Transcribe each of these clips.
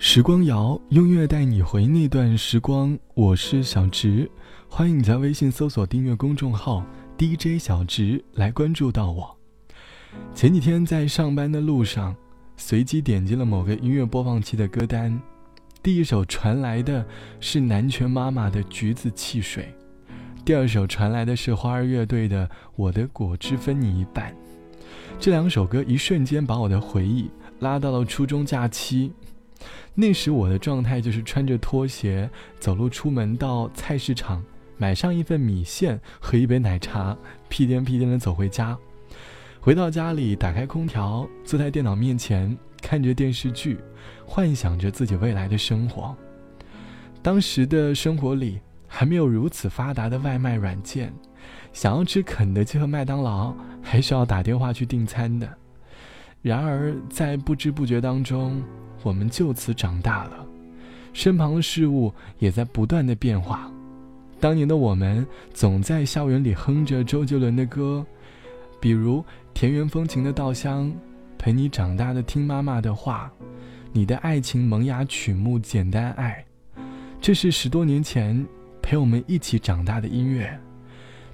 时光谣，用乐带你回那段时光。我是小植，欢迎你在微信搜索订阅公众号 DJ 小植来关注到我。前几天在上班的路上，随机点击了某个音乐播放器的歌单，第一首传来的是南拳妈妈的《橘子汽水》，第二首传来的是花儿乐队的《我的果汁分你一半》。这两首歌一瞬间把我的回忆拉到了初中假期。那时我的状态就是穿着拖鞋走路出门，到菜市场买上一份米线和一杯奶茶，屁颠屁颠的走回家。回到家里，打开空调，坐在电脑面前看着电视剧，幻想着自己未来的生活。当时的生活里还没有如此发达的外卖软件，想要吃肯德基和麦当劳，还需要打电话去订餐的。然而在不知不觉当中。我们就此长大了，身旁的事物也在不断的变化。当年的我们总在校园里哼着周杰伦的歌，比如《田园风情的稻香》，陪你长大的听妈妈的话，你的爱情萌芽曲目《简单爱》，这是十多年前陪我们一起长大的音乐。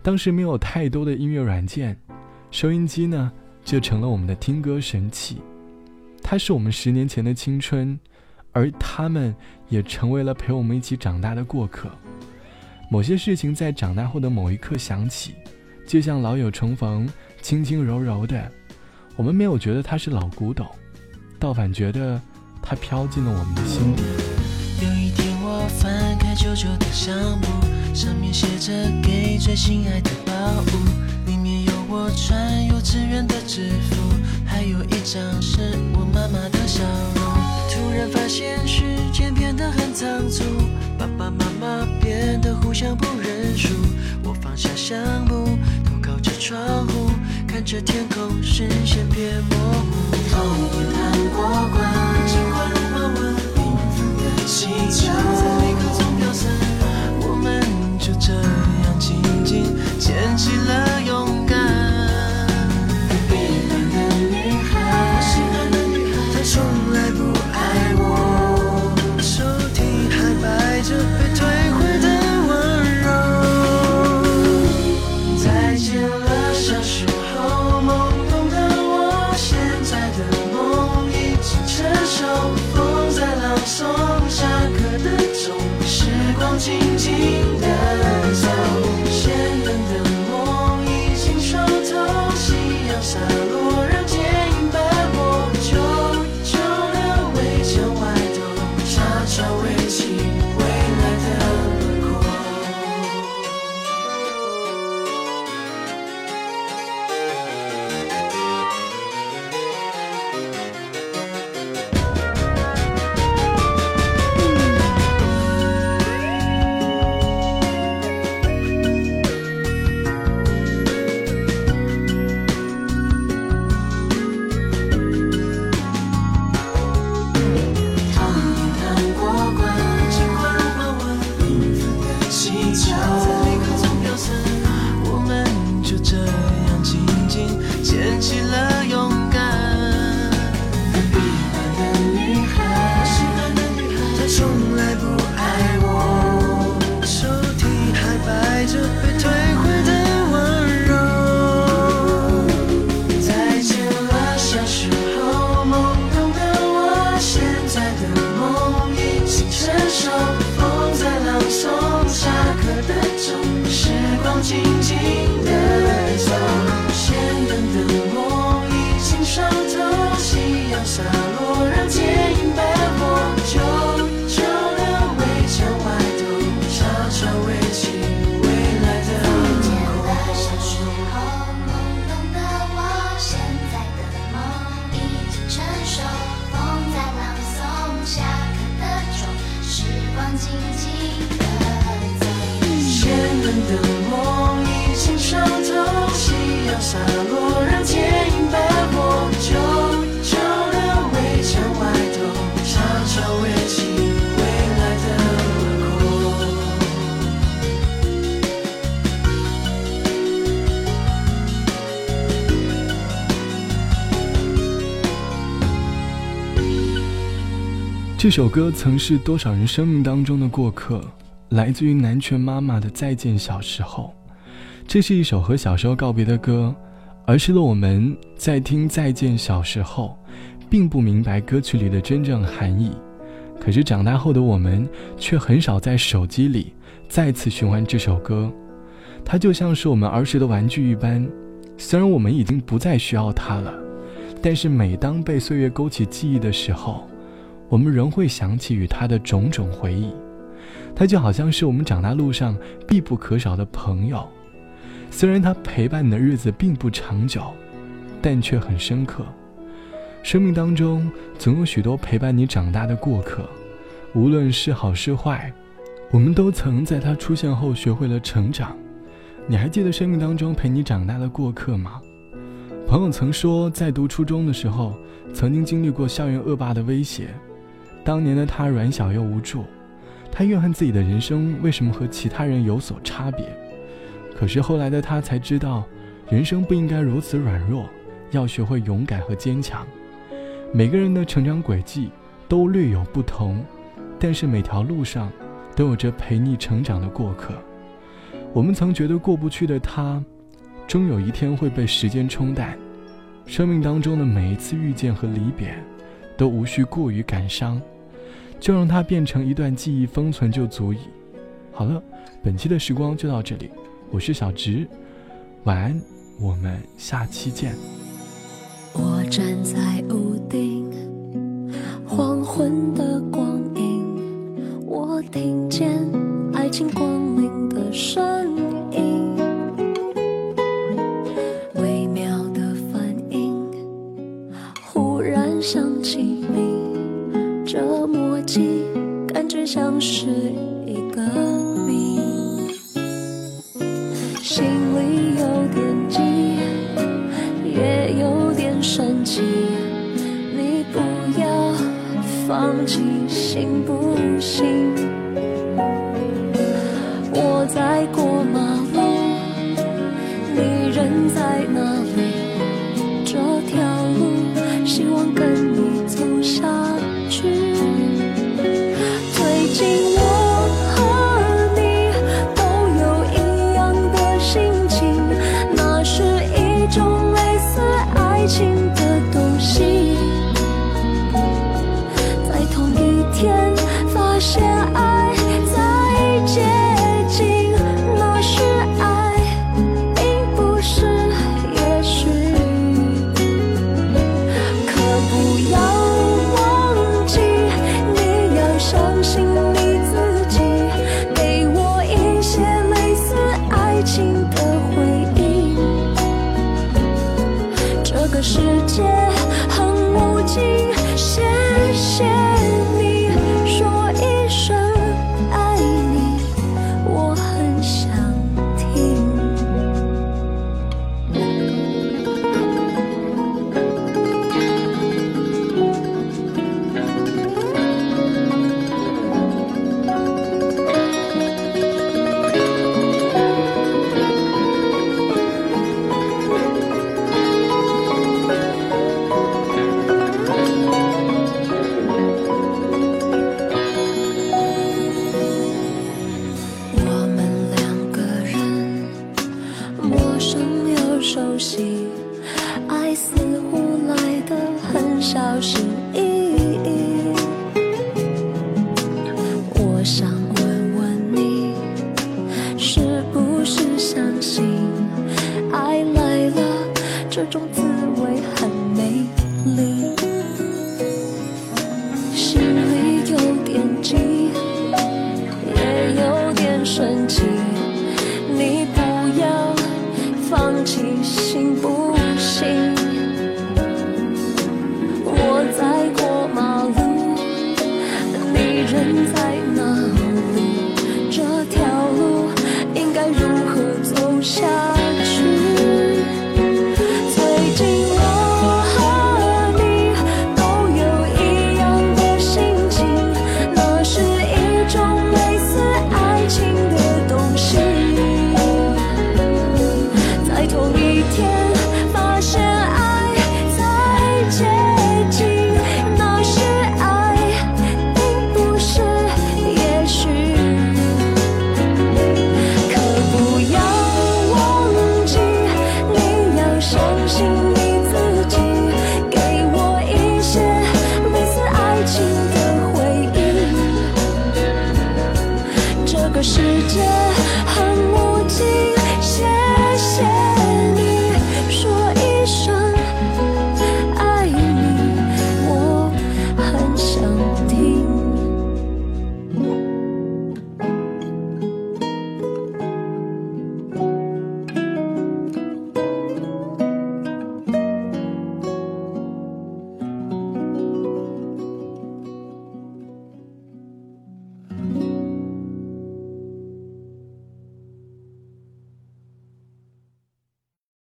当时没有太多的音乐软件，收音机呢就成了我们的听歌神器。它是我们十年前的青春，而他们也成为了陪我们一起长大的过客。某些事情在长大后的某一刻想起，就像老友重逢，轻轻柔柔的。我们没有觉得它是老古董，倒反觉得它飘进了我们的心底。有一天我翻开旧旧的相簿，上面写着给最心爱的宝物，里面有我穿幼稚园的制服。还有一张是我妈妈的笑容。突然发现时间变得很仓促，爸爸妈妈变得互相不认输。我放下相簿，头靠着窗户，看着天空，视线变模糊。童年糖果罐，金花如花纹，缤纷的气球 orange 这首歌曾是多少人生命当中的过客，来自于南拳妈妈的《再见小时候》。这是一首和小时候告别的歌，儿时的我们在听《再见小时候》，并不明白歌曲里的真正含义。可是长大后的我们，却很少在手机里再次循环这首歌。它就像是我们儿时的玩具一般，虽然我们已经不再需要它了，但是每当被岁月勾起记忆的时候，我们仍会想起与他的种种回忆。他就好像是我们长大路上必不可少的朋友，虽然他陪伴你的日子并不长久，但却很深刻。生命当中总有许多陪伴你长大的过客，无论是好是坏，我们都曾在他出现后学会了成长。你还记得生命当中陪你长大的过客吗？朋友曾说，在读初中的时候，曾经经历过校园恶霸的威胁。当年的他软小又无助，他怨恨自己的人生为什么和其他人有所差别。可是后来的他才知道，人生不应该如此软弱，要学会勇敢和坚强。每个人的成长轨迹都略有不同，但是每条路上都有着陪你成长的过客。我们曾觉得过不去的他，终有一天会被时间冲淡。生命当中的每一次遇见和离别，都无需过于感伤，就让它变成一段记忆封存就足矣。好了，本期的时光就到这里，我是小直，晚安，我们下期见。我站在屋顶，黄昏的光影，我听见爱情光临的声音，微妙的反应，忽然。想起世界。熟悉，爱似乎来得很小心翼翼。